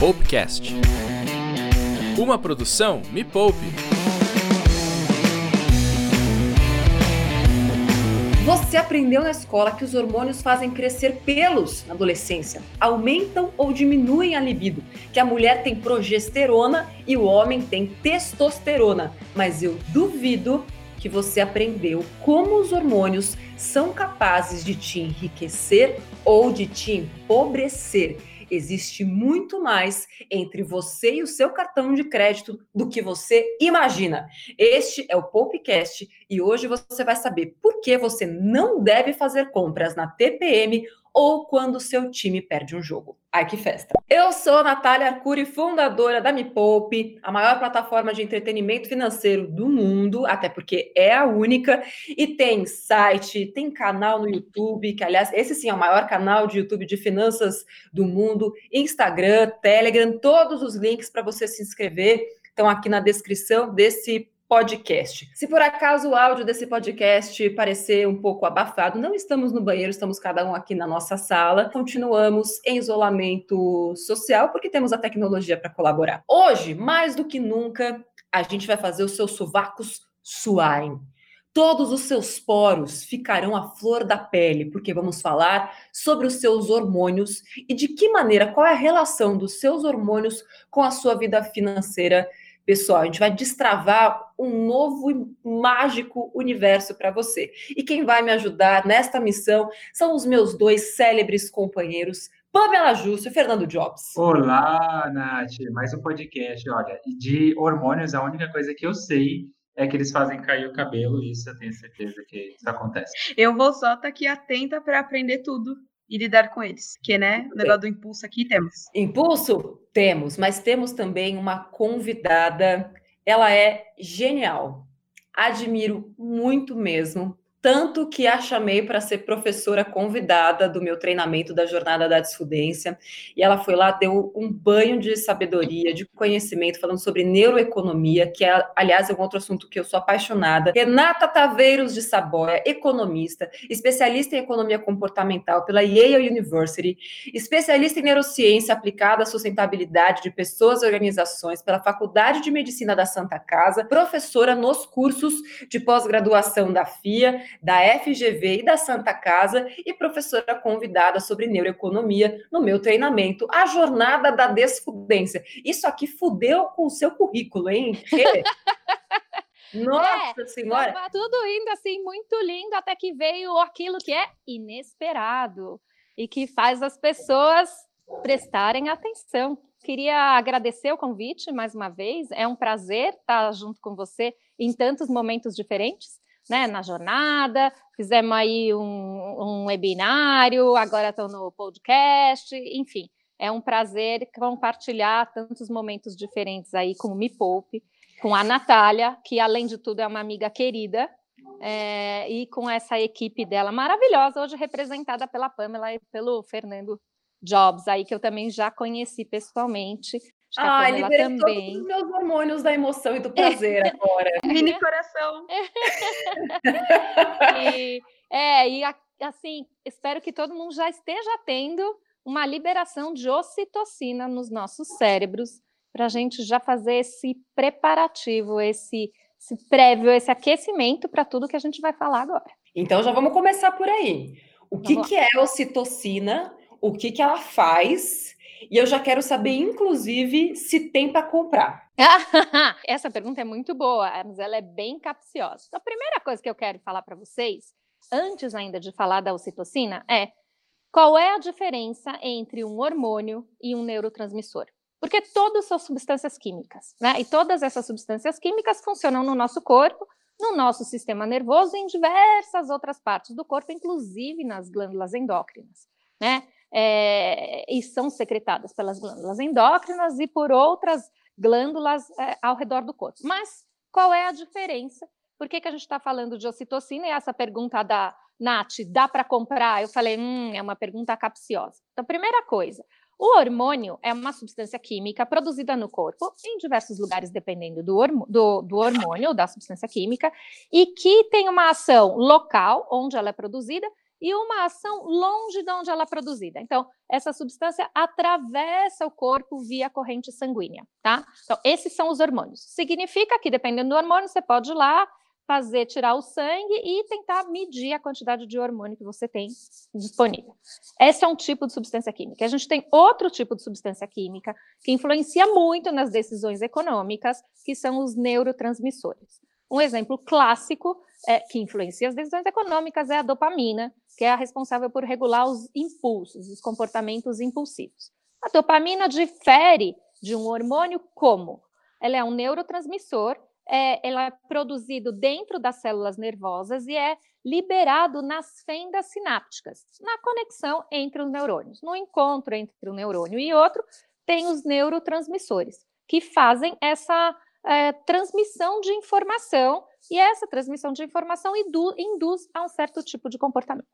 Poupecast. Uma produção Me Poupe. Você aprendeu na escola que os hormônios fazem crescer pelos na adolescência, aumentam ou diminuem a libido, que a mulher tem progesterona e o homem tem testosterona. Mas eu duvido que você aprendeu como os hormônios são capazes de te enriquecer ou de te empobrecer. Existe muito mais entre você e o seu cartão de crédito do que você imagina. Este é o Popcast e hoje você vai saber por que você não deve fazer compras na TPM ou quando seu time perde um jogo. Ai, que festa! Eu sou Natália Arcuri, fundadora da Me Poupe, a maior plataforma de entretenimento financeiro do mundo, até porque é a única, e tem site, tem canal no YouTube, que aliás, esse sim é o maior canal de YouTube de finanças do mundo, Instagram, Telegram, todos os links para você se inscrever estão aqui na descrição desse podcast. Se por acaso o áudio desse podcast parecer um pouco abafado, não estamos no banheiro, estamos cada um aqui na nossa sala. Continuamos em isolamento social porque temos a tecnologia para colaborar. Hoje, mais do que nunca, a gente vai fazer os seus sovacos suarem. Todos os seus poros ficarão à flor da pele, porque vamos falar sobre os seus hormônios e de que maneira, qual é a relação dos seus hormônios com a sua vida financeira pessoal. A gente vai destravar um novo e mágico universo para você. E quem vai me ajudar nesta missão são os meus dois célebres companheiros, Pamela Justo e Fernando Jobs. Olá, Nath. Mais um podcast. Olha, de hormônios, a única coisa que eu sei é que eles fazem cair o cabelo, e isso eu tenho certeza que isso acontece. Eu vou só estar tá aqui atenta para aprender tudo e lidar com eles. Que, né, o negócio do impulso aqui temos. Impulso? Temos, mas temos também uma convidada. Ela é genial. Admiro muito mesmo tanto que a chamei para ser professora convidada do meu treinamento da Jornada da Desfudência, e ela foi lá, deu um banho de sabedoria, de conhecimento, falando sobre neuroeconomia, que é, aliás, é um outro assunto que eu sou apaixonada. Renata Taveiros de Saboia, economista, especialista em economia comportamental pela Yale University, especialista em neurociência aplicada à sustentabilidade de pessoas e organizações pela Faculdade de Medicina da Santa Casa, professora nos cursos de pós-graduação da FIA, da FGV e da Santa Casa e professora convidada sobre neuroeconomia no meu treinamento, A Jornada da Desfudência. Isso aqui fudeu com o seu currículo, hein? Nossa é, Senhora! Estava tudo indo assim, muito lindo, até que veio aquilo que é inesperado e que faz as pessoas prestarem atenção. Queria agradecer o convite mais uma vez. É um prazer estar junto com você em tantos momentos diferentes né, na jornada, fizemos aí um, um webinário, agora estão no podcast, enfim, é um prazer compartilhar tantos momentos diferentes aí com o Me Poupe, com a Natália, que além de tudo é uma amiga querida, é, e com essa equipe dela maravilhosa, hoje representada pela Pamela e pelo Fernando Jobs, aí que eu também já conheci pessoalmente. Ah, liberei também. todos os meus hormônios da emoção e do prazer agora. Mini coração. e, é, e assim, espero que todo mundo já esteja tendo uma liberação de ocitocina nos nossos cérebros, para a gente já fazer esse preparativo, esse, esse prévio, esse aquecimento para tudo que a gente vai falar agora. Então já vamos começar por aí. O que, que é ocitocina? O que, que ela faz? E eu já quero saber, inclusive, se tem para comprar. Essa pergunta é muito boa, mas ela é bem capciosa. Então, a primeira coisa que eu quero falar para vocês, antes ainda de falar da ocitocina, é qual é a diferença entre um hormônio e um neurotransmissor? Porque todas são substâncias químicas, né? E todas essas substâncias químicas funcionam no nosso corpo, no nosso sistema nervoso e em diversas outras partes do corpo, inclusive nas glândulas endócrinas, né? É, e são secretadas pelas glândulas endócrinas e por outras glândulas é, ao redor do corpo. Mas qual é a diferença? Por que, que a gente está falando de ocitocina? E essa pergunta da Nath, dá para comprar? Eu falei, hum, é uma pergunta capciosa. Então, primeira coisa, o hormônio é uma substância química produzida no corpo, em diversos lugares, dependendo do, do, do hormônio ou da substância química, e que tem uma ação local, onde ela é produzida, e uma ação longe de onde ela é produzida. Então, essa substância atravessa o corpo via corrente sanguínea, tá? Então, esses são os hormônios. Significa que, dependendo do hormônio, você pode ir lá fazer, tirar o sangue e tentar medir a quantidade de hormônio que você tem disponível. Esse é um tipo de substância química. A gente tem outro tipo de substância química que influencia muito nas decisões econômicas, que são os neurotransmissores. Um exemplo clássico é, que influencia as decisões econômicas é a dopamina, que é a responsável por regular os impulsos, os comportamentos impulsivos. A dopamina difere de um hormônio como? Ela é um neurotransmissor, é, ela é produzido dentro das células nervosas e é liberado nas fendas sinápticas, na conexão entre os neurônios. No encontro entre um neurônio e outro, tem os neurotransmissores, que fazem essa é, transmissão de informação, e essa transmissão de informação induz, a um certo tipo de comportamento,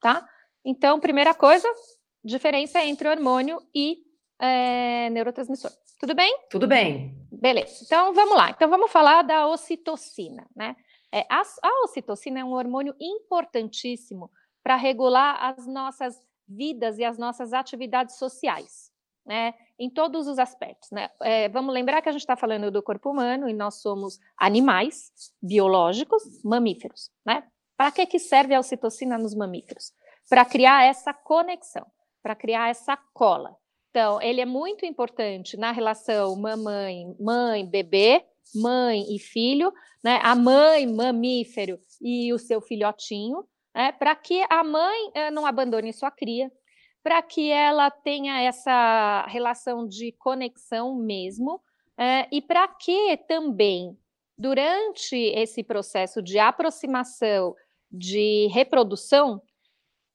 tá? Então, primeira coisa, diferença entre hormônio e é, neurotransmissor. Tudo bem? Tudo bem. Beleza. Então, vamos lá. Então, vamos falar da ocitocina, né? É, a, a ocitocina é um hormônio importantíssimo para regular as nossas vidas e as nossas atividades sociais né, em todos os aspectos. Né? É, vamos lembrar que a gente está falando do corpo humano e nós somos animais biológicos, mamíferos. Né? Para que, que serve a ocitocina nos mamíferos? Para criar essa conexão, para criar essa cola. Então, ele é muito importante na relação mamãe, mãe, bebê, mãe e filho, né? a mãe, mamífero e o seu filhotinho, né? para que a mãe eh, não abandone sua cria, para que ela tenha essa relação de conexão mesmo, é, e para que também, durante esse processo de aproximação, de reprodução,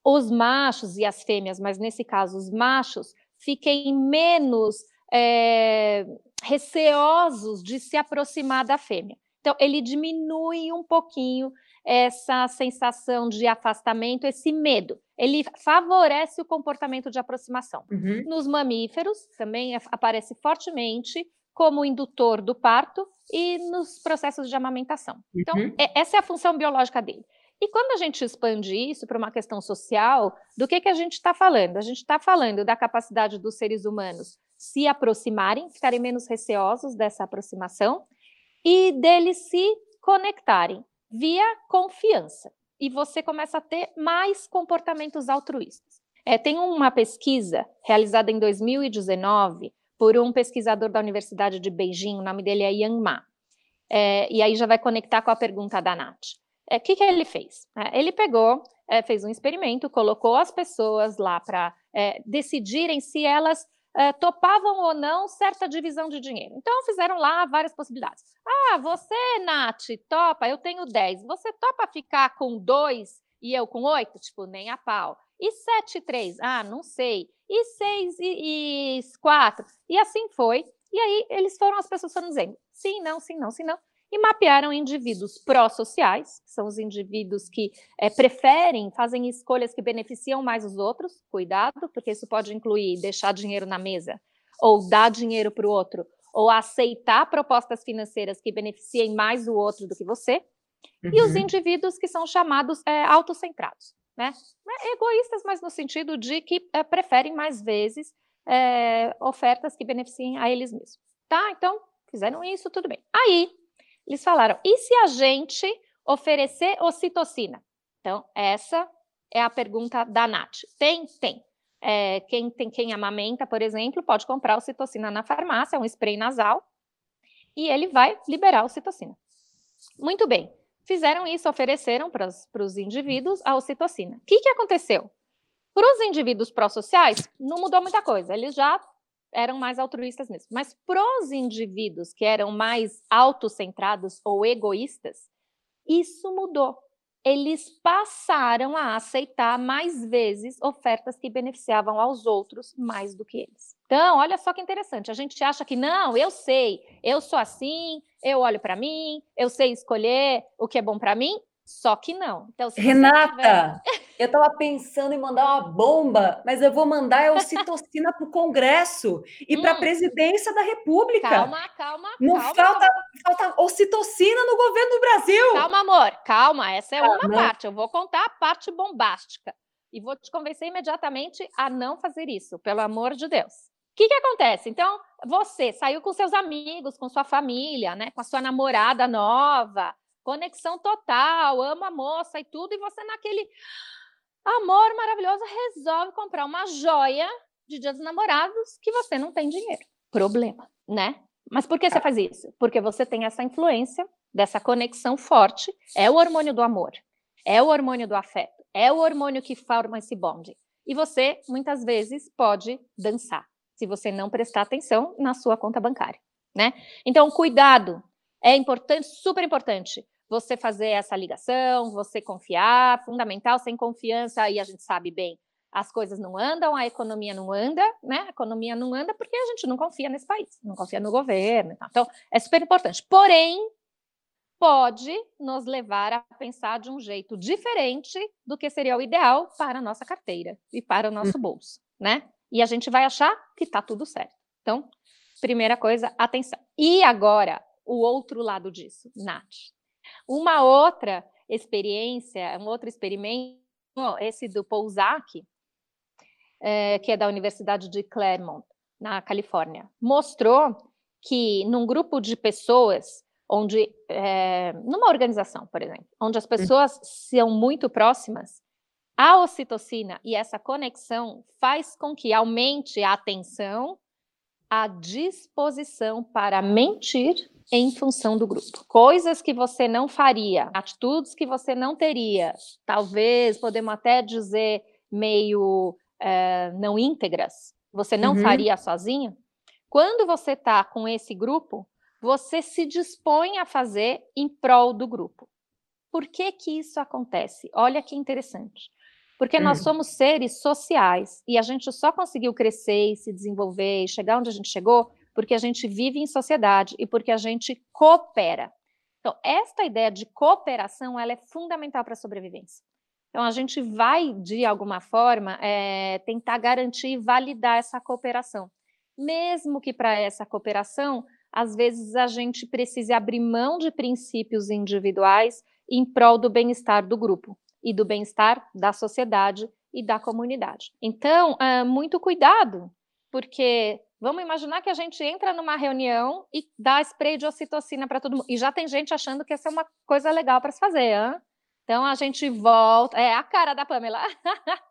os machos e as fêmeas, mas nesse caso os machos, fiquem menos é, receosos de se aproximar da fêmea. Então, ele diminui um pouquinho essa sensação de afastamento, esse medo. Ele favorece o comportamento de aproximação. Uhum. Nos mamíferos, também aparece fortemente como indutor do parto e nos processos de amamentação. Então, uhum. é, essa é a função biológica dele. E quando a gente expande isso para uma questão social, do que, que a gente está falando? A gente está falando da capacidade dos seres humanos se aproximarem, ficarem menos receosos dessa aproximação e deles se conectarem via confiança. E você começa a ter mais comportamentos altruístas. É, tem uma pesquisa realizada em 2019 por um pesquisador da Universidade de Beijing, o nome dele é Yang Ma. É, e aí já vai conectar com a pergunta da Nath. O é, que, que ele fez? É, ele pegou, é, fez um experimento, colocou as pessoas lá para é, decidirem se elas uh, topavam ou não certa divisão de dinheiro. Então, fizeram lá várias possibilidades. Ah, você, Nath, topa, eu tenho 10. Você topa ficar com 2 e eu com 8? Tipo, nem a pau. E 7 e 3? Ah, não sei. E 6 e, e 4? E assim foi. E aí, eles foram, as pessoas foram dizendo sim, não, sim, não, sim, não e mapearam indivíduos pró-sociais, que são os indivíduos que é, preferem, fazem escolhas que beneficiam mais os outros, cuidado, porque isso pode incluir deixar dinheiro na mesa, ou dar dinheiro para o outro, ou aceitar propostas financeiras que beneficiem mais o outro do que você, uhum. e os uhum. indivíduos que são chamados é, autocentrados, né? É, egoístas, mas no sentido de que é, preferem mais vezes é, ofertas que beneficiem a eles mesmos. Tá? Então, fizeram isso, tudo bem. Aí, eles falaram: e se a gente oferecer ocitocina? Então, essa é a pergunta da Nath. Tem? Tem. É, quem tem quem amamenta, por exemplo, pode comprar ocitocina na farmácia, é um spray nasal, e ele vai liberar ocitocina. Muito bem. Fizeram isso, ofereceram para os indivíduos a ocitocina. O que, que aconteceu? Para os indivíduos pró-sociais, não mudou muita coisa. Eles já eram mais altruístas mesmo. Mas pros indivíduos que eram mais autocentrados ou egoístas, isso mudou. Eles passaram a aceitar mais vezes ofertas que beneficiavam aos outros mais do que eles. Então, olha só que interessante. A gente acha que não, eu sei, eu sou assim, eu olho para mim, eu sei escolher o que é bom para mim, só que não. Então, Renata, tiver... Eu tava pensando em mandar uma bomba, mas eu vou mandar a ocitocina para o Congresso e para a Hum. presidência da República. Calma, calma, Não calma. falta, falta ocitocina no governo do Brasil. Calma, amor, calma. Essa é uma Calma. parte. Eu vou contar a parte bombástica. E vou te convencer imediatamente a não fazer isso, pelo amor de Deus. O que, que acontece? Então, você saiu com seus amigos, com sua família, né? Com a sua namorada nova, conexão total, ama a moça e tudo, e você naquele amor maravilhoso resolve comprar uma joia de Dia dos Namorados que você não tem dinheiro. Problema, né? Mas por que você faz isso? Porque você tem essa influência dessa conexão forte, é o hormônio do amor, é o hormônio do afeto, é o hormônio que forma esse bonde. E você, muitas vezes, pode dançar, se você não prestar atenção na sua conta bancária, né? Então, cuidado, é importante, super importante, você fazer essa ligação, você confiar, fundamental, sem confiança, aí a gente sabe bem, as coisas não andam, a economia não anda, né? A economia não anda porque a gente não confia nesse país, não confia no governo. e. Então, é super importante. Porém, pode nos levar a pensar de um jeito diferente do que seria o ideal para a nossa carteira e para o nosso bolso, né? E a gente vai achar que está tudo certo. Então, primeira coisa, atenção. E agora, o outro lado disso, Nath. Uma outra experiência, um outro experimento, esse do Pouzak, eh, que é da Universidade de Claremont, na Califórnia, mostrou que num grupo de pessoas, onde, eh, numa organização, por exemplo, onde as pessoas são muito próximas, a ocitocina e essa conexão faz com que aumente a atenção, a disposição para mentir em função do grupo. Coisas que você não faria, atitudes que você não teria, talvez podemos até dizer meio eh, não íntegras, você não Uhum. faria sozinho. Quando você está com esse grupo, você se dispõe a fazer em prol do grupo. Por que que isso acontece? Olha que interessante. Porque nós Hum. somos seres sociais e a gente só conseguiu crescer e se desenvolver e chegar onde a gente chegou porque a gente vive em sociedade e porque a gente coopera. Então, esta ideia de cooperação ela é fundamental para a sobrevivência. Então, a gente vai, de alguma forma, eh, tentar garantir e validar essa cooperação. Mesmo que para essa cooperação, às vezes a gente precise abrir mão de princípios individuais em prol do bem-estar do grupo e do bem-estar da sociedade e da comunidade. Então, ah, muito cuidado, porque vamos imaginar que a gente entra numa reunião e dá spray de ocitocina para todo mundo. E já tem gente achando que essa é uma coisa legal para se fazer, hã? Então a gente volta. É a cara da Pamela.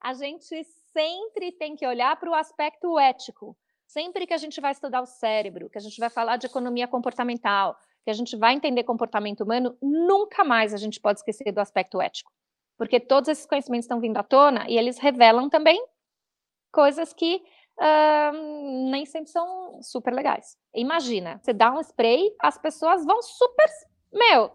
a gente sempre tem que olhar para o aspecto ético. Sempre que a gente vai estudar o cérebro, que a gente vai falar de economia comportamental, que a gente vai entender comportamento humano, nunca mais a gente pode esquecer do aspecto ético. Porque todos esses conhecimentos estão vindo à tona e eles revelam também coisas que ah, nem sempre são super legais. Imagina, você dá um spray, as pessoas vão super. Meu,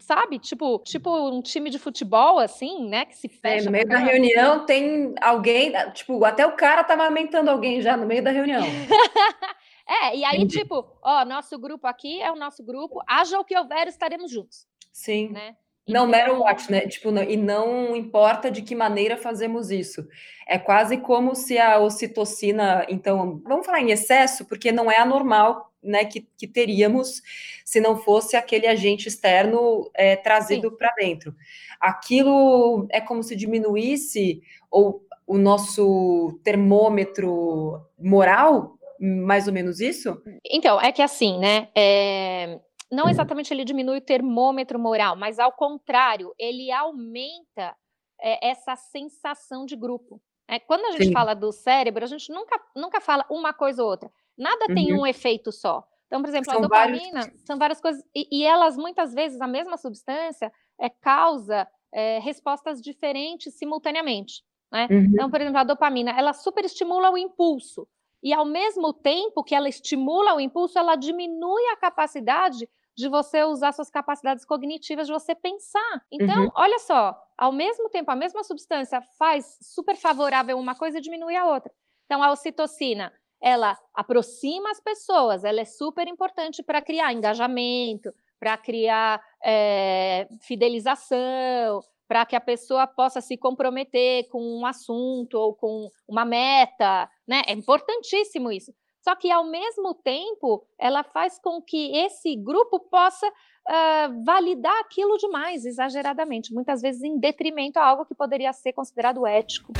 sabe? Tipo, tipo um time de futebol, assim, né? Que se É, fecha. no meio da reunião tem alguém, tipo, até o cara tava amamentando alguém já no meio da reunião. É, e aí, Entendi. tipo, ó, nosso grupo aqui é o nosso grupo, haja o que houver, estaremos juntos, Sim. né? Não matter what, né? Tipo, não- e não importa de que maneira fazemos isso. É quase como se a ocitocina, então, vamos falar em excesso, porque não é anormal, né, que, que teríamos se não fosse aquele agente externo é, trazido para dentro. Aquilo é como se diminuísse ou o nosso termômetro moral, mais ou menos isso? Então, é que assim, né? é, Não exatamente ele diminui o termômetro moral, mas ao contrário, ele aumenta é, essa sensação de grupo. É, quando a gente Sim. fala do cérebro, a gente nunca, nunca fala uma coisa ou outra. Nada tem Uhum. um efeito só. Então, por exemplo, São a vários- dopamina são várias coisas, e, e elas muitas vezes, a mesma substância, é, causa é, respostas diferentes simultaneamente. Né? Uhum. Então, por exemplo, a dopamina, ela superestimula o impulso. E ao mesmo tempo que ela estimula o impulso, ela diminui a capacidade de você usar suas capacidades cognitivas, de você pensar. Então, Uhum. olha só, ao mesmo tempo, a mesma substância faz super favorável uma coisa e diminui a outra. Então, a ocitocina, ela aproxima as pessoas, ela é super importante para criar engajamento, para criar eh, fidelização, para que a pessoa possa se comprometer com um assunto ou com uma meta, né? É importantíssimo isso. Só que, ao mesmo tempo, ela faz com que esse grupo possa uh, validar aquilo demais, exageradamente, muitas vezes em detrimento a algo que poderia ser considerado ético.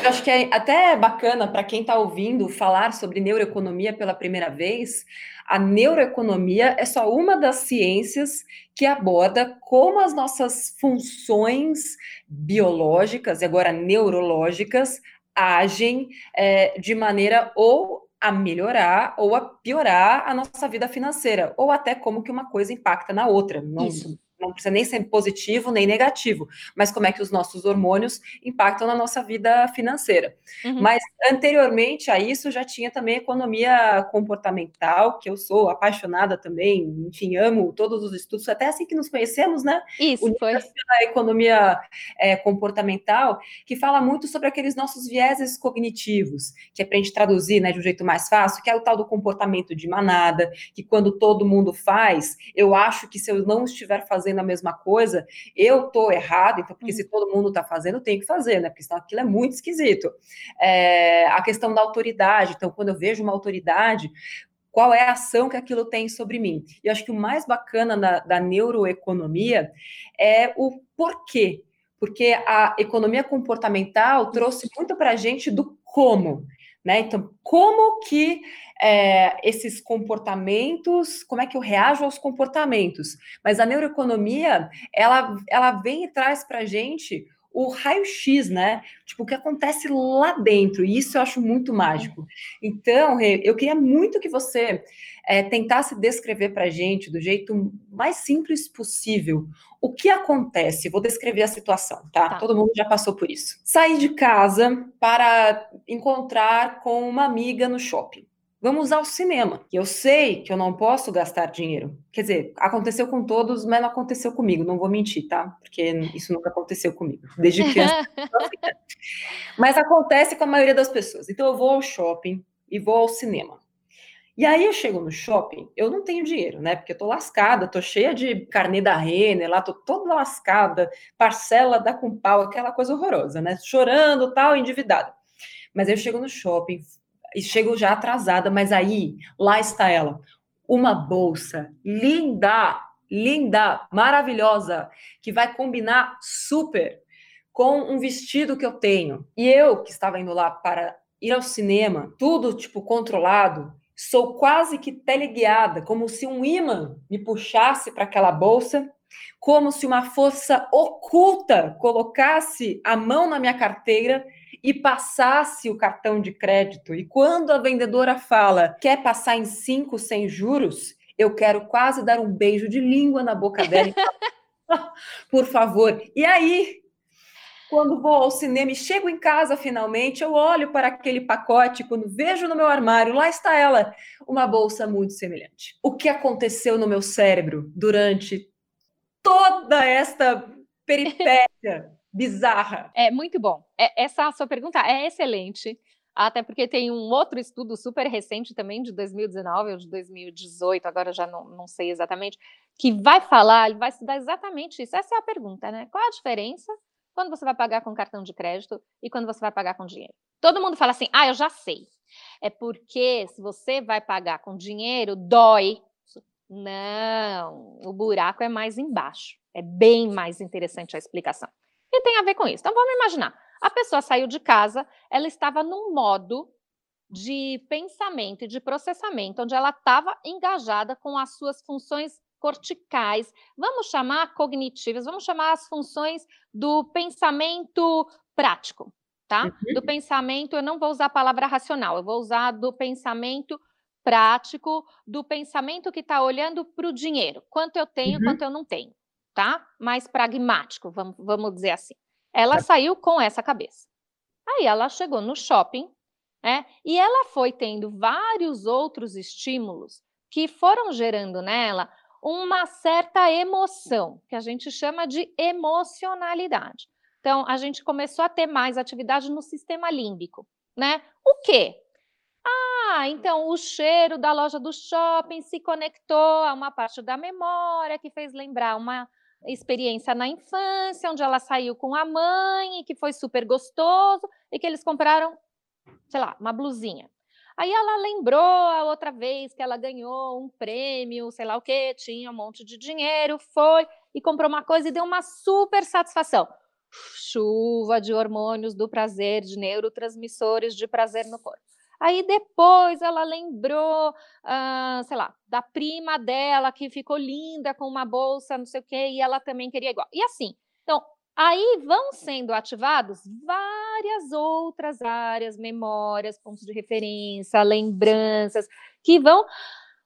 Eu acho que é até bacana para quem está ouvindo falar sobre neuroeconomia pela primeira vez. A neuroeconomia é só uma das ciências que aborda como as nossas funções biológicas e agora neurológicas agem é, de maneira ou a melhorar ou a piorar a nossa vida financeira, ou até como que uma coisa impacta na outra. Não, Isso não precisa nem ser positivo nem negativo, mas como é que os nossos hormônios impactam na nossa vida financeira. Uhum. Mas anteriormente a isso já tinha também economia comportamental, que eu sou apaixonada também, enfim, amo todos os estudos, até assim que nos conhecemos, né? Isso, foi. A economia é, comportamental, que fala muito sobre aqueles nossos vieses cognitivos, que é para a gente traduzir né, de um jeito mais fácil, que é o tal do comportamento de manada, que quando todo mundo faz, eu acho que se eu não estiver fazendo fazendo a mesma coisa, eu tô errado, então, porque se uhum. todo mundo está fazendo, tenho que fazer, né? Porque senão aquilo é muito esquisito. É, a questão da autoridade, então, quando eu vejo uma autoridade, qual é a ação que aquilo tem sobre mim? E eu acho que o mais bacana da, da neuroeconomia é o porquê. Porque a economia comportamental trouxe muito para a gente do como. Né? Então, como que é, esses comportamentos, como é que eu reajo aos comportamentos? Mas a neuroeconomia, ela, ela vem e traz para a gente o raio-x, né? Tipo, o que acontece lá dentro, e isso eu acho muito mágico. Então, eu queria muito que você é, tentasse descrever para a gente, do jeito mais simples possível, o que acontece. Vou descrever a situação, tá? tá? Todo mundo já passou por isso. Sair de casa para encontrar com uma amiga no shopping. Vamos ao cinema. Eu sei que eu não posso gastar dinheiro. Quer dizer, aconteceu com todos, mas não aconteceu comigo. Não vou mentir, tá? Porque isso nunca aconteceu comigo. Desde criança. mas acontece com a maioria das pessoas. Então eu vou ao shopping e vou ao cinema. E aí eu chego no shopping, eu não tenho dinheiro, né? Porque eu tô lascada, tô cheia de carnê da Renner lá, tô toda lascada, parcela da com pau, aquela coisa horrorosa, né? Chorando, tal, endividada. Mas aí eu chego no shopping, e chego já atrasada, mas aí, lá está ela. Uma bolsa linda, linda, maravilhosa, que vai combinar super com um vestido que eu tenho. E eu, que estava indo lá para ir ao cinema, tudo tipo controlado, sou quase que teleguiada, como se um imã me puxasse para aquela bolsa, como se uma força oculta colocasse a mão na minha carteira e passasse o cartão de crédito, e quando a vendedora fala quer passar em cinco sem juros, eu quero quase dar um beijo de língua na boca dela. Por favor. E aí, quando vou ao cinema e chego em casa finalmente, eu olho para aquele pacote, quando vejo no meu armário, lá está ela, uma bolsa muito semelhante. O que aconteceu no meu cérebro durante toda esta peripécia bizarra. É muito bom. É, essa sua pergunta é excelente. Até porque tem um outro estudo super recente também, de 2019 ou de 2018, agora já não, não sei exatamente, que vai falar, ele vai estudar exatamente isso. Essa é a pergunta, né? Qual a diferença quando você vai pagar com cartão de crédito e quando você vai pagar com dinheiro? Todo mundo fala assim, ah, eu já sei. É porque se você vai pagar com dinheiro, dói. Não, o buraco é mais embaixo. É bem mais interessante a explicação. E tem a ver com isso. Então vamos imaginar. A pessoa saiu de casa, ela estava num modo de pensamento e de processamento, onde ela estava engajada com as suas funções corticais, vamos chamar cognitivas, vamos chamar as funções do pensamento prático, tá? Uhum. Do pensamento, eu não vou usar a palavra racional, eu vou usar do pensamento prático, do pensamento que está olhando para o dinheiro, quanto eu tenho, uhum. quanto eu não tenho tá? Mais pragmático, vamos, vamos dizer assim. Ela tá. saiu com essa cabeça. Aí ela chegou no shopping, né? E ela foi tendo vários outros estímulos que foram gerando nela uma certa emoção, que a gente chama de emocionalidade. Então, a gente começou a ter mais atividade no sistema límbico, né? O quê? Ah, então o cheiro da loja do shopping se conectou a uma parte da memória que fez lembrar uma experiência na infância, onde ela saiu com a mãe e que foi super gostoso e que eles compraram, sei lá, uma blusinha. Aí ela lembrou a outra vez que ela ganhou um prêmio, sei lá o que, tinha um monte de dinheiro, foi e comprou uma coisa e deu uma super satisfação. Chuva de hormônios do prazer, de neurotransmissores de prazer no corpo. Aí depois ela lembrou, sei lá, da prima dela que ficou linda com uma bolsa, não sei o quê, e ela também queria igual. E assim, então, aí vão sendo ativados várias outras áreas, memórias, pontos de referência, lembranças, que vão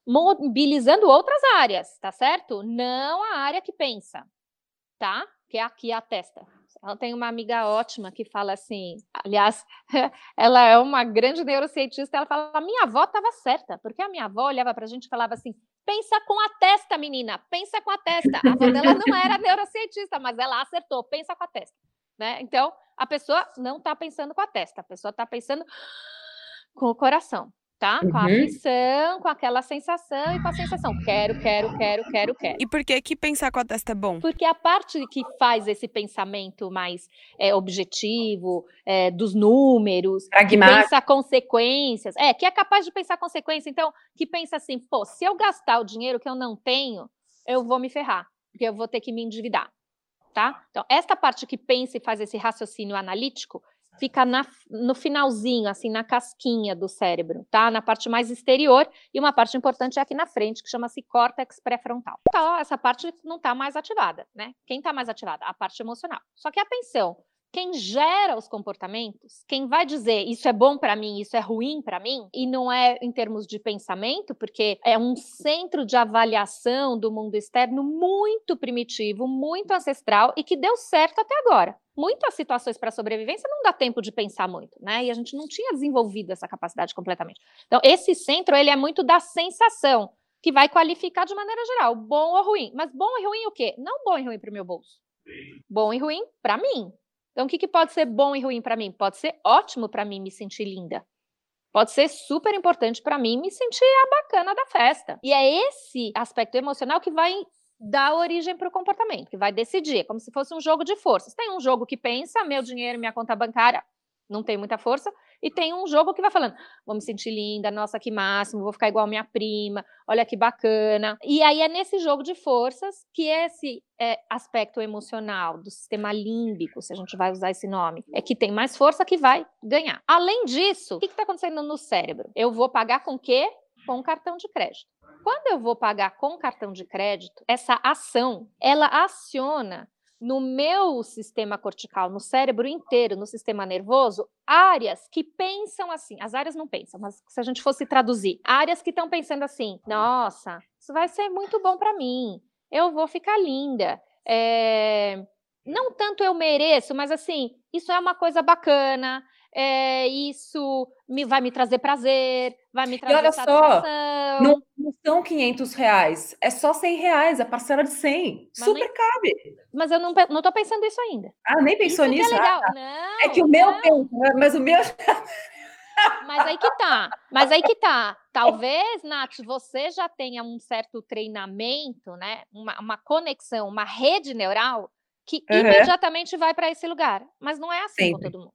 mobilizando outras áreas, tá certo? Não a área que pensa, tá? Que é aqui a testa. Ela tem uma amiga ótima que fala assim, aliás, ela é uma grande neurocientista, ela fala, a minha avó estava certa, porque a minha avó olhava para a gente e falava assim, pensa com a testa, menina, pensa com a testa. A avó dela não era neurocientista, mas ela acertou, pensa com a testa. Né? Então, a pessoa não está pensando com a testa, a pessoa está pensando com o coração tá? Com a Uhum. aflição, com aquela sensação e com a sensação, quero, quero, quero, quero, quero. E por que que pensar com a testa é bom? Porque a parte que faz esse pensamento mais é, objetivo, é, dos números, que Pragmático. pensa consequências, é, que é capaz de pensar consequência, então, que pensa assim, pô, se eu gastar o dinheiro que eu não tenho, eu vou me ferrar, porque eu vou ter que me endividar, tá? Então, esta parte que pensa e faz esse raciocínio analítico, fica na- no finalzinho, assim, na casquinha do cérebro, tá? Na parte mais exterior, e uma parte importante é aqui na frente, que chama-se córtex pré-frontal. Então, essa parte não está mais ativada, né? Quem está mais ativada? A parte emocional. Só que atenção, quem gera os comportamentos, quem vai dizer isso é bom para mim, isso é ruim para mim, e não é em termos de pensamento, porque é um centro de avaliação do mundo externo muito primitivo, muito ancestral e que deu certo até agora. Muitas situações para sobrevivência não dá tempo de pensar muito, né? E a gente não tinha desenvolvido essa capacidade completamente. Então, esse centro, ele é muito da sensação, que vai qualificar de maneira geral, bom ou ruim. Mas bom e ruim o quê? Não bom e ruim para o meu bolso. Bom e ruim para mim. Então, o que, que pode ser bom e ruim para mim? Pode ser ótimo para mim me sentir linda. Pode ser super importante para mim me sentir a bacana da festa. E é esse aspecto emocional que vai dar origem para o comportamento, que vai decidir. É como se fosse um jogo de forças. Tem um jogo que pensa, meu dinheiro, minha conta bancária, não tem muita força. E tem um jogo que vai falando, vou me sentir linda, nossa, que máximo, vou ficar igual minha prima, olha que bacana. E aí é nesse jogo de forças que esse é, aspecto emocional do sistema límbico, se a gente vai usar esse nome, é que tem mais força que vai ganhar. Além disso, o que está acontecendo no cérebro? Eu vou pagar com quê? Com um cartão de crédito. Quando eu vou pagar com cartão de crédito, essa ação, ela aciona no meu sistema cortical, no cérebro inteiro, no sistema nervoso, áreas que pensam assim. As áreas não pensam, mas se a gente fosse traduzir, áreas que estão pensando assim: nossa, isso vai ser muito bom para mim, eu vou ficar linda. É, Não tanto eu mereço, mas assim, isso é uma coisa bacana. É, isso me, vai me trazer prazer, vai me trazer olha só, satisfação. Não, não são 500 reais, é só 100 reais, a parcela de 100. Mas Super nem- cabe. Mas eu não, não tô pensando isso ainda. Ah, nem pensou isso que nisso? é Ah, legal. tá. Não, é que o meu pensa, mas o meu. Mas aí que tá. Mas aí que tá. Talvez, Nath, você já tenha um certo treinamento, né? Uma, uma conexão, uma rede neural que Uhum. imediatamente vai para esse lugar. Mas não é assim com Sempre. todo mundo.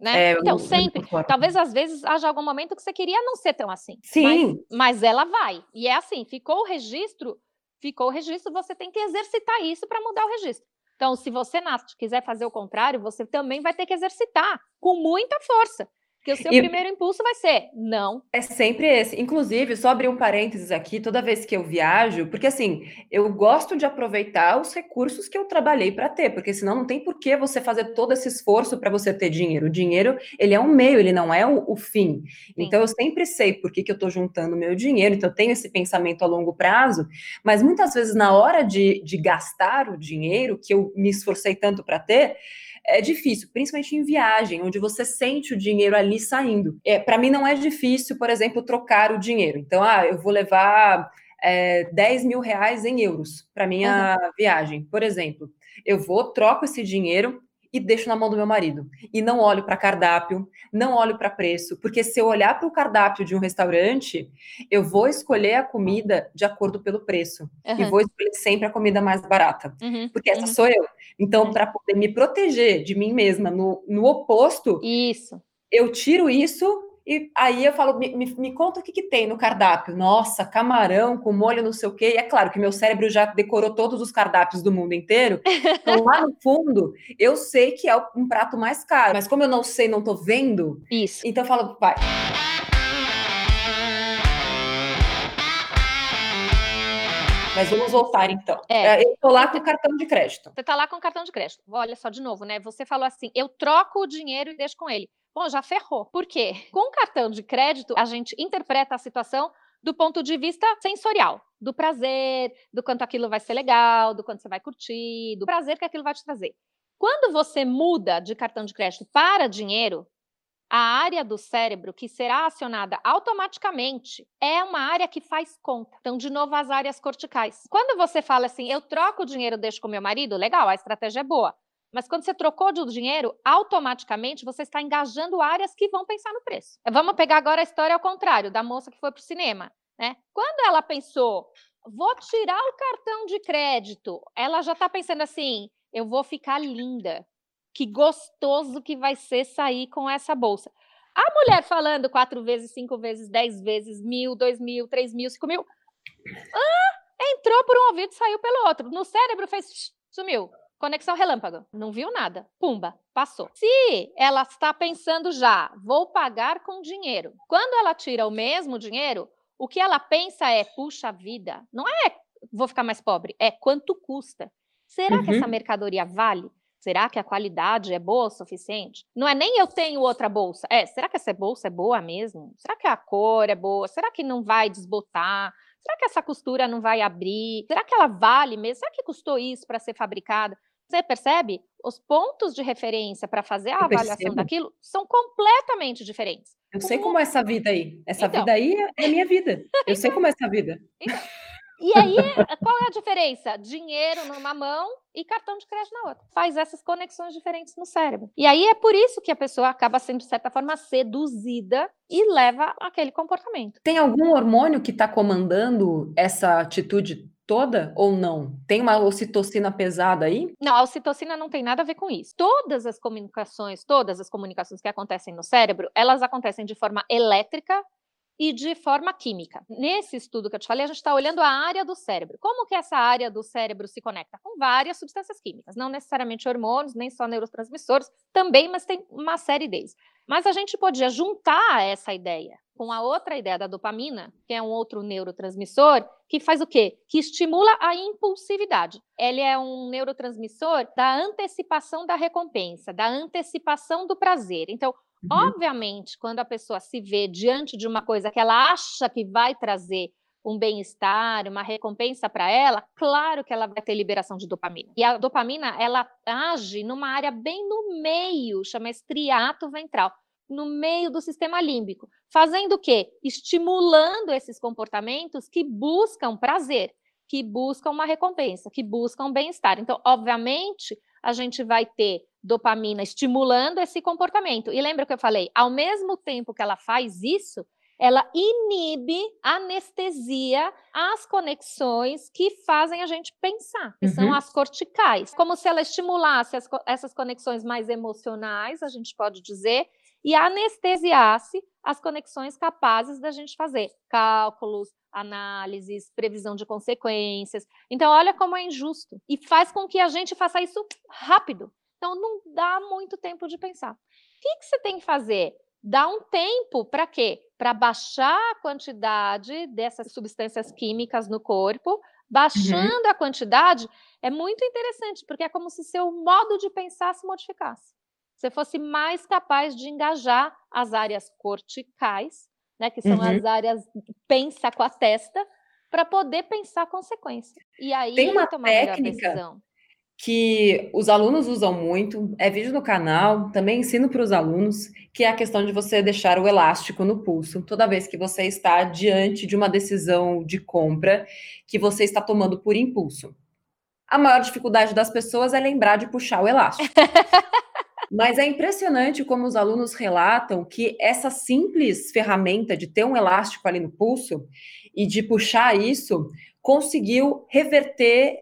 Né? É, então, sempre. Talvez às vezes haja algum momento que você queria não ser tão assim. Sim. Mas, mas ela vai. E é assim: ficou o registro, ficou o registro, você tem que exercitar isso para mudar o registro. Então, se você, Nath, quiser fazer o contrário, você também vai ter que exercitar com muita força. Porque o seu E- primeiro impulso vai ser não. É sempre esse. Inclusive, só abrir um parênteses aqui, toda vez que eu viajo, porque assim, eu gosto de aproveitar os recursos que eu trabalhei para ter, porque senão não tem por que você fazer todo esse esforço para você ter dinheiro. O dinheiro, ele é um meio, ele não é o, o fim. Então, eu sempre sei por que, que eu estou juntando o meu dinheiro, então eu tenho esse pensamento a longo prazo, mas muitas vezes, na hora de, de gastar o dinheiro, que eu me esforcei tanto para ter, é difícil, principalmente em viagem, onde você sente o dinheiro ali saindo. É, para mim não é difícil, por exemplo, trocar o dinheiro. Então, ah, eu vou levar é, 10 mil reais em euros para minha viagem, por exemplo. Eu vou, troco esse dinheiro e deixo na mão do meu marido. E não olho para cardápio, não olho para preço, porque se eu olhar para o cardápio de um restaurante, eu vou escolher a comida de acordo pelo preço. Uhum. E vou escolher sempre a comida mais barata. Uhum. Porque essa uhum. sou eu. Então, para poder me proteger de mim mesma no, no oposto, isso. eu tiro isso e aí eu falo, me, me, me, conta o que, que tem no cardápio. Nossa, camarão com molho não sei o quê. E é claro que meu cérebro já decorou todos os cardápios do mundo inteiro. Então, lá no fundo, eu sei que é um prato mais caro. Mas como eu não sei, não tô vendo, Isso. então eu falo, vai. Mas vamos voltar então. É, é eu tô lá com o cartão de crédito. Você tá lá com o cartão de crédito. Olha só de novo, né? Você falou assim: eu troco o dinheiro e deixo com ele. Bom, já ferrou. Por quê? Com o cartão de crédito, a gente interpreta a situação do ponto de vista sensorial, do prazer, do quanto aquilo vai ser legal, do quanto você vai curtir, do prazer que aquilo vai te trazer. Quando você muda de cartão de crédito para dinheiro, a área do cérebro que será acionada automaticamente é uma área que faz conta. Então, de novo, as áreas corticais. Quando você fala assim, eu troco o dinheiro, deixo com meu marido, legal, a estratégia é boa. Mas quando você trocou de dinheiro, automaticamente você está engajando áreas que vão pensar no preço. Vamos pegar agora a história ao contrário, da moça que foi para o cinema. Né? Quando ela pensou, vou tirar o cartão de crédito, ela já está pensando assim: eu vou ficar linda. Que gostoso que vai ser sair com essa bolsa. A mulher falando quatro vezes, cinco vezes, dez vezes, mil, dois mil, três mil, cinco mil. Ah, entrou por um ouvido e saiu pelo outro. No cérebro fez sumiu. Conexão relâmpago. Não viu nada. Pumba, passou. Se ela está pensando já, vou pagar com dinheiro. Quando ela tira o mesmo dinheiro, o que ela pensa é, puxa vida, não é vou ficar mais pobre, é quanto custa. Será uhum. que essa mercadoria vale? Será que a qualidade é boa o suficiente? Não é nem eu tenho outra bolsa. É, será que essa bolsa é boa mesmo? Será que a cor é boa? Será que não vai desbotar? Será que essa costura não vai abrir? Será que ela vale mesmo? Será que custou isso para ser fabricada? Você percebe? Os pontos de referência para fazer a eu avaliação percebo. daquilo são completamente diferentes. Eu sei como é essa vida aí. Essa então, vida aí é minha vida. Eu sei como é essa vida. Então, e aí, qual é a diferença? Dinheiro numa mão e cartão de crédito na outra. Faz essas conexões diferentes no cérebro. E aí é por isso que a pessoa acaba sendo, de certa forma, seduzida e leva aquele comportamento. Tem algum hormônio que está comandando essa atitude toda ou não? Tem uma ocitocina pesada aí? Não, a ocitocina não tem nada a ver com isso. Todas as comunicações, todas as comunicações que acontecem no cérebro, elas acontecem de forma elétrica e de forma química. Nesse estudo que eu te falei, a gente está olhando a área do cérebro. Como que essa área do cérebro se conecta? Com várias substâncias químicas, não necessariamente hormônios, nem só neurotransmissores, também, mas tem uma série deles. Mas a gente podia juntar essa ideia com a outra ideia da dopamina, que é um outro neurotransmissor, que faz o quê? Que estimula a impulsividade. Ele é um neurotransmissor da antecipação da recompensa, da antecipação do prazer. Então, uhum. obviamente, quando a pessoa se vê diante de uma coisa que ela acha que vai trazer um bem-estar, uma recompensa para ela, claro que ela vai ter liberação de dopamina. E a dopamina, ela age numa área bem no meio, chama estriato ventral no meio do sistema límbico, fazendo o quê? Estimulando esses comportamentos que buscam prazer, que buscam uma recompensa, que buscam bem-estar. Então, obviamente, a gente vai ter dopamina estimulando esse comportamento. E lembra que eu falei, ao mesmo tempo que ela faz isso, ela inibe, anestesia as conexões que fazem a gente pensar, que uhum. são as corticais. Como se ela estimulasse as, essas conexões mais emocionais, a gente pode dizer, e anestesiasse as conexões capazes da gente fazer cálculos, análises, previsão de consequências. Então, olha como é injusto. E faz com que a gente faça isso rápido. Então, não dá muito tempo de pensar. O que, que você tem que fazer? Dá um tempo para quê? Para baixar a quantidade dessas substâncias químicas no corpo. Uhum. Baixando uhum. a quantidade é muito interessante, porque é como se seu modo de pensar se modificasse você fosse mais capaz de engajar as áreas corticais, né, que são uhum. as áreas pensa com a testa, para poder pensar a consequência. E aí Tem uma tomar técnica que os alunos usam muito, é vídeo no canal, também ensino para os alunos, que é a questão de você deixar o elástico no pulso toda vez que você está diante de uma decisão de compra que você está tomando por impulso. A maior dificuldade das pessoas é lembrar de puxar o elástico. Mas é impressionante como os alunos relatam que essa simples ferramenta de ter um elástico ali no pulso e de puxar isso conseguiu reverter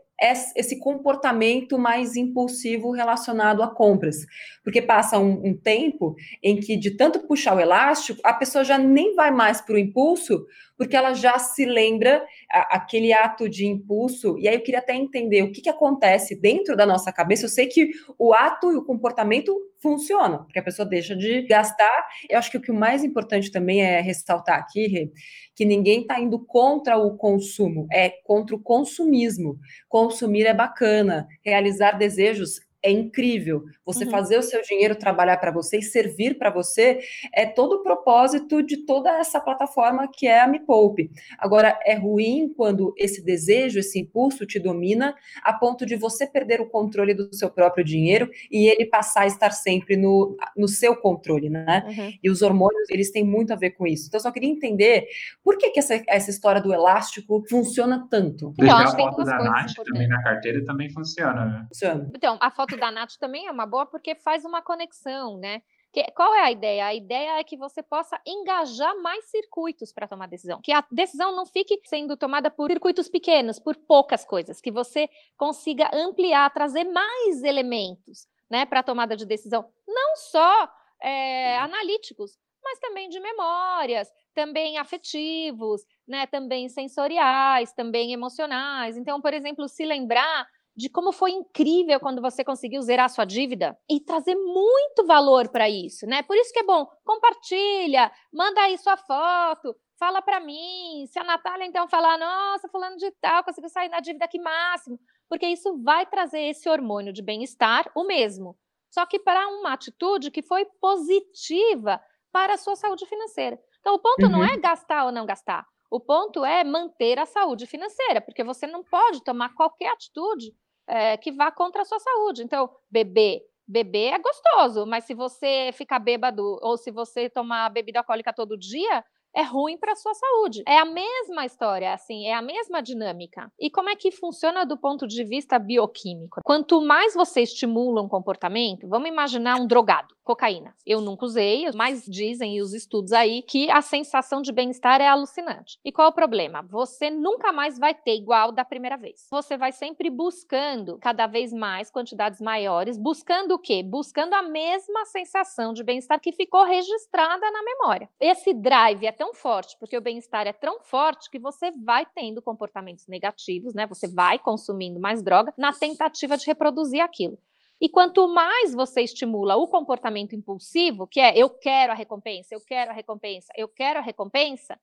esse comportamento mais impulsivo relacionado a compras. Porque passa um, um, tempo em que, de tanto puxar o elástico, a pessoa já nem vai mais para o impulso, porque ela já se lembra a, aquele ato de impulso. E aí eu queria até entender o que, que acontece dentro da nossa cabeça. Eu sei que o ato e o comportamento funcionam, porque a pessoa deixa de gastar. Eu acho que o que o mais importante também é ressaltar aqui, que ninguém está indo contra o consumo, é contra o consumismo. Consumir é bacana, realizar desejos é incrível. Você uhum. fazer o seu dinheiro trabalhar para você e servir para você é todo o propósito de toda essa plataforma que é a Me Poupe. Agora, é ruim quando esse desejo, esse impulso te domina a ponto de você perder o controle do seu próprio dinheiro e ele passar a estar sempre no, no seu controle, né? Uhum. E os hormônios, eles têm muito a ver com isso. Então, eu só queria entender por que, que essa, essa história do elástico funciona tanto. Deixar a foto da Nath também na carteira também funciona, né? Funciona. Então, a foto da Nath também é uma boa porque faz uma conexão, né? Que, qual é a ideia? A ideia é que você possa engajar mais circuitos para tomar decisão. Que a decisão não fique sendo tomada por circuitos pequenos, por poucas coisas. Que você consiga ampliar, trazer mais elementos né, para a tomada de decisão. Não só é, analíticos, mas também de memórias, também afetivos, né, também sensoriais, também emocionais. Então, por exemplo, se lembrar de como foi incrível quando você conseguiu zerar sua dívida e trazer muito valor para isso, né? Por isso que é bom, compartilha, manda aí sua foto, fala para mim. Se a Natália então falar, nossa, fulano de tal, conseguiu sair da dívida que máximo, porque isso vai trazer esse hormônio de bem-estar, o mesmo, só que para uma atitude que foi positiva para a sua saúde financeira. Então, o ponto uhum. não é gastar ou não gastar. O ponto é manter a saúde financeira, porque você não pode tomar qualquer atitude é, que vá contra a sua saúde. Então, beber. Beber é gostoso, mas se você ficar bêbado ou se você tomar bebida alcoólica todo dia, é ruim para a sua saúde. É a mesma história, assim, é a mesma dinâmica. E como é que funciona do ponto de vista bioquímico? Quanto mais você estimula um comportamento, vamos imaginar um drogado, cocaína. Eu nunca usei, mas dizem os estudos aí que a sensação de bem-estar é alucinante. E qual é o problema? Você nunca mais vai ter igual da primeira vez. Você vai sempre buscando cada vez mais quantidades maiores, buscando o quê? Buscando a mesma sensação de bem-estar que ficou registrada na memória. Esse drive é tão forte, porque o bem-estar é tão forte que você vai tendo comportamentos negativos, né? Você vai consumindo mais droga na tentativa de reproduzir aquilo. E quanto mais você estimula o comportamento impulsivo, que é eu quero a recompensa, eu quero a recompensa, eu quero a recompensa,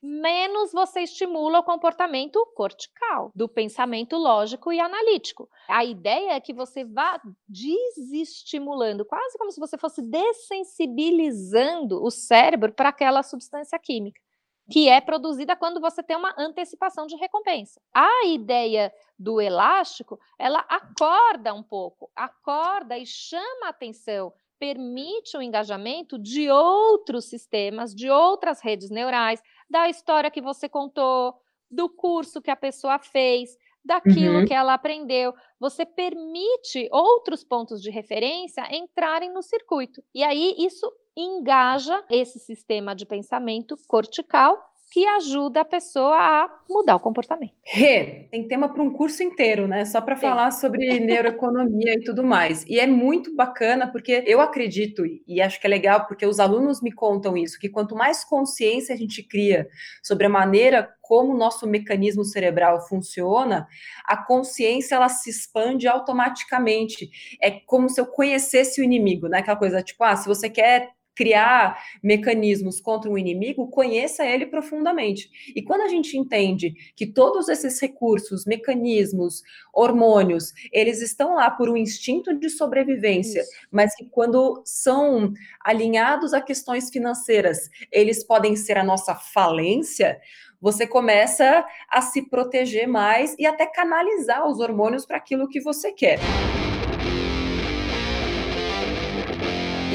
menos você estimula o comportamento cortical, do pensamento lógico e analítico. A ideia é que você vá desestimulando, quase como se você fosse dessensibilizando o cérebro para aquela substância química que é produzida quando você tem uma antecipação de recompensa. A ideia do elástico, ela acorda um pouco, acorda e chama a atenção permite o engajamento de outros sistemas, de outras redes neurais, da história que você contou, do curso que a pessoa fez, daquilo uhum. que ela aprendeu. Você permite outros pontos de referência entrarem no circuito. E aí isso engaja esse sistema de pensamento cortical que ajuda a pessoa a mudar o comportamento. Rê, tem tema para um curso inteiro, né? Só para falar sobre neuroeconomia e tudo mais. E é muito bacana porque eu acredito e acho que é legal porque os alunos me contam isso, que quanto mais consciência a gente cria sobre a maneira como o nosso mecanismo cerebral funciona, a consciência ela se expande automaticamente. É como se eu conhecesse o inimigo, né? Aquela coisa tipo, ah, se você quer criar mecanismos contra um inimigo, conheça ele profundamente. E quando a gente entende que todos esses recursos, mecanismos, hormônios, eles estão lá por um instinto de sobrevivência, Isso. mas que quando são alinhados a questões financeiras, eles podem ser a nossa falência, você começa a se proteger mais e até canalizar os hormônios para aquilo que você quer.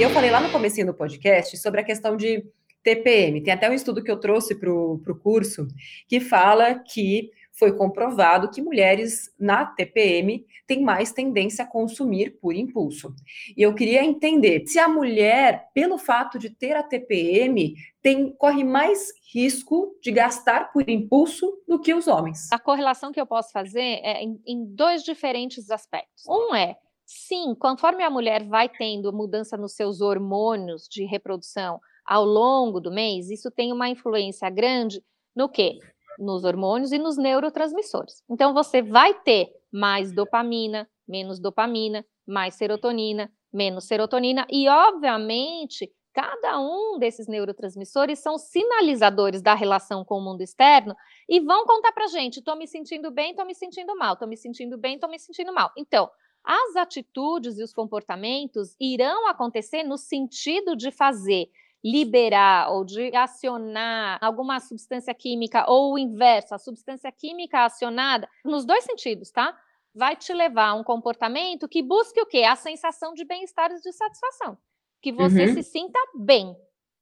E eu falei lá no começo do podcast sobre a questão de TPM. Tem até um estudo que eu trouxe para o curso que fala que foi comprovado que mulheres na TPM têm mais tendência a consumir por impulso. E eu queria entender se a mulher, pelo fato de ter a TPM, tem, corre mais risco de gastar por impulso do que os homens. A correlação que eu posso fazer é em, em dois diferentes aspectos. Um é Sim, conforme a mulher vai tendo mudança nos seus hormônios de reprodução ao longo do mês, isso tem uma influência grande no quê? Nos hormônios e nos neurotransmissores. Então, você vai ter mais dopamina, menos dopamina, mais serotonina, menos serotonina, e, obviamente, cada um desses neurotransmissores são sinalizadores da relação com o mundo externo e vão contar pra gente: estou me sentindo bem, estou me sentindo mal, estou me sentindo bem, estou me sentindo mal. Então, as atitudes e os comportamentos irão acontecer no sentido de fazer liberar ou de acionar alguma substância química ou o inverso, a substância química acionada, nos dois sentidos, tá? Vai te levar a um comportamento que busque o quê? A sensação de bem-estar e de satisfação. Que você uhum. se sinta bem,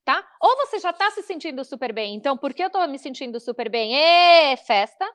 tá? Ou você já está se sentindo super bem, então por que eu estou me sentindo super bem? Ê, festa,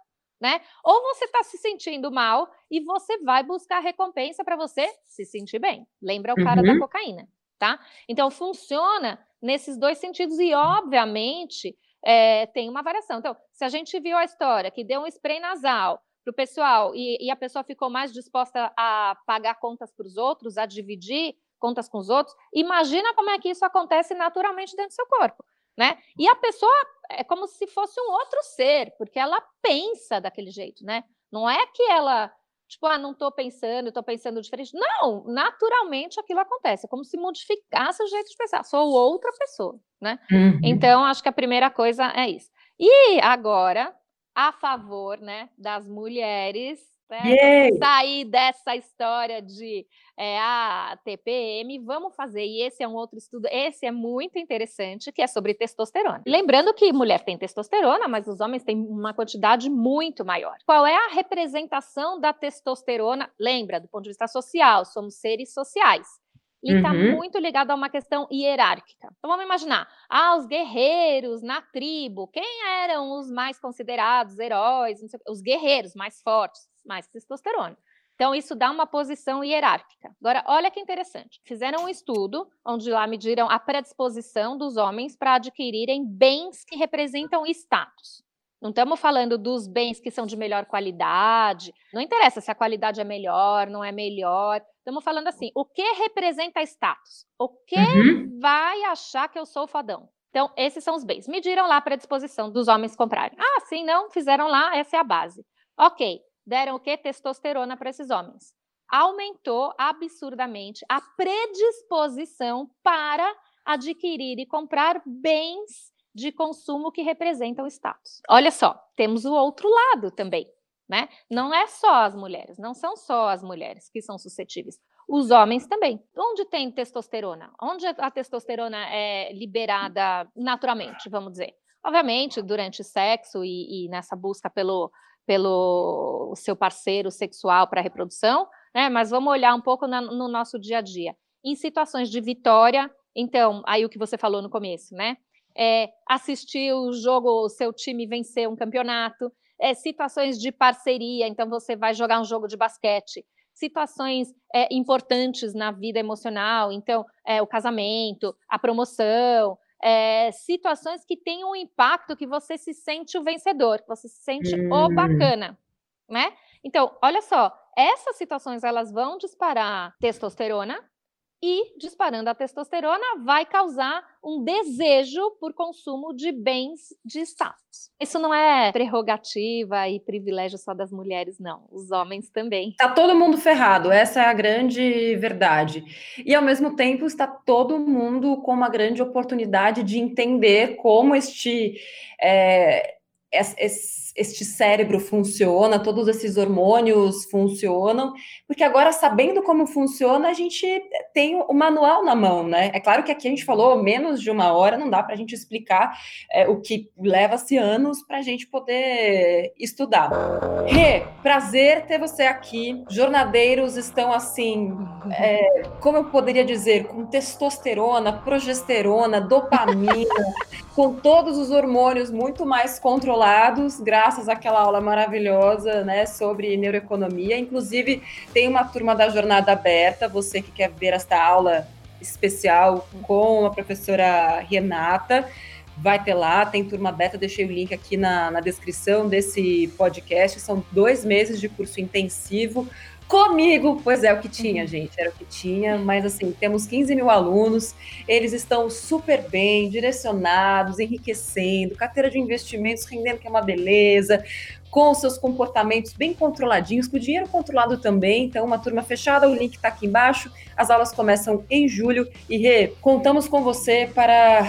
né? Ou você está se sentindo mal e você vai buscar recompensa para você se sentir bem. Lembra o cara uhum. da cocaína, tá? Então funciona nesses dois sentidos e, obviamente, é, tem uma variação. Então, se a gente viu a história que deu um spray nasal para o pessoal e, e, a pessoa ficou mais disposta a pagar contas para os outros, a dividir contas com os outros, imagina como é que isso acontece naturalmente dentro do seu corpo né? E a pessoa é como se fosse um outro ser, porque ela pensa daquele jeito, né? Não é que ela, tipo, ah, não estou pensando, estou pensando diferente. Não, naturalmente aquilo acontece, é como se modificasse o jeito de pensar. Sou outra pessoa, né? Uhum. Então, acho que a primeira coisa é isso. E agora, a favor, né, das mulheres, né? Sair dessa história de é, a TPM, vamos fazer, e esse é um outro estudo, esse é muito interessante, que é sobre testosterona. Lembrando que mulher tem testosterona, mas os homens têm uma quantidade muito maior. Qual é a representação da testosterona? Lembra, do ponto de vista social, somos seres sociais. E está uhum. muito ligado a uma questão hierárquica. Então vamos imaginar, ah, os guerreiros na tribo, quem eram os mais considerados heróis? Os guerreiros mais fortes, mais testosterona. Então, isso dá uma posição hierárquica. Agora, olha que interessante. Fizeram um estudo onde lá mediram a predisposição dos homens para adquirirem bens que representam status. Não estamos falando dos bens que são de melhor qualidade. Não interessa se a qualidade é melhor, não é melhor. Estamos falando assim: o que representa status? O que uhum. vai achar que eu sou fodão? Então, esses são os bens. Mediram lá a predisposição dos homens comprarem. Ah, sim, não, fizeram lá, essa é a base. Ok, deram o que? Testosterona para esses homens. Aumentou absurdamente a predisposição para adquirir e comprar bens de consumo que representam status. Olha só, temos o outro lado também, né? Não é só as mulheres, não são só as mulheres que são suscetíveis. Os homens também. Onde tem testosterona? Onde a testosterona é liberada naturalmente, vamos dizer? Obviamente, durante o sexo e, e nessa busca pelo pelo seu parceiro sexual para reprodução, né? Mas vamos olhar um pouco na, no nosso dia a dia. Em situações de vitória, então, aí o que você falou no começo, né? É, assistir o jogo, o seu time vencer um campeonato, é, situações de parceria, então você vai jogar um jogo de basquete, situações é, importantes na vida emocional, então é, o casamento, a promoção, é, situações que têm um impacto que você se sente o vencedor, que você se sente hum. o bacana, né? Então, olha só, essas situações elas vão disparar testosterona, e disparando a testosterona vai causar um desejo por consumo de bens de status. Isso não é prerrogativa e privilégio só das mulheres, não. Os homens também. Tá todo mundo ferrado, essa é a grande verdade. E ao mesmo tempo está todo mundo com uma grande oportunidade de entender como este é, este cérebro funciona, todos esses hormônios funcionam, porque agora, sabendo como funciona, a gente tem o manual na mão, né? É claro que aqui a gente falou menos de uma hora, não dá para a gente explicar é, o que leva-se anos para a gente poder estudar. Rê, prazer ter você aqui. Jornadeiros estão assim, é, como eu poderia dizer, com testosterona, progesterona, dopamina, com todos os hormônios muito mais controlados descolados, graças àquela aula maravilhosa, né, sobre neuroeconomia. Inclusive, tem uma turma da jornada aberta, você que quer ver esta aula especial com a professora Renata, vai ter lá, tem turma aberta, deixei o link aqui na, na descrição desse podcast. São dois meses de curso intensivo. Comigo, pois é, o que tinha, uhum. gente, era o que tinha, mas assim, temos 15 mil alunos, eles estão super bem, direcionados, enriquecendo, carteira de investimentos rendendo, que é uma beleza, com seus comportamentos bem controladinhos, com o dinheiro controlado também, então uma turma fechada, o link está aqui embaixo, as aulas começam em julho, e Rê, contamos com você para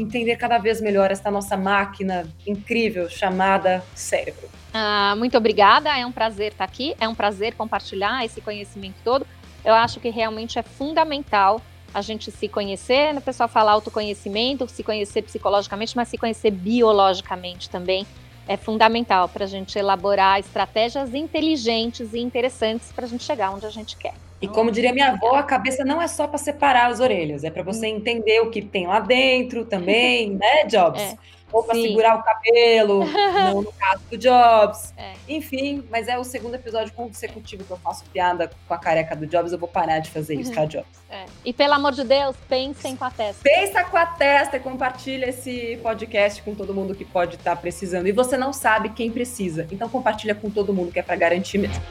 entender cada vez melhor esta nossa máquina incrível chamada cérebro. Ah, muito obrigada, é um prazer estar aqui, é um prazer compartilhar esse conhecimento todo. Eu acho que realmente é fundamental a gente se conhecer, né? o pessoal fala autoconhecimento, se conhecer psicologicamente, mas se conhecer biologicamente também é fundamental para a gente elaborar estratégias inteligentes e interessantes para a gente chegar onde a gente quer. E como diria minha avó, a cabeça não é só para separar as orelhas, é para você hum. entender o que tem lá dentro também, né, Jobs? É ou para segurar o cabelo, não no caso do Jobs. É. Enfim, mas é o segundo episódio consecutivo que eu faço piada com a careca do Jobs, eu vou parar de fazer isso, tá. Jobs? É. E pelo amor de Deus, pensem com a testa. Pensa com a testa e compartilha esse podcast com todo mundo que pode estar tá precisando. E você não sabe quem precisa, então compartilha com todo mundo que é para garantir mesmo.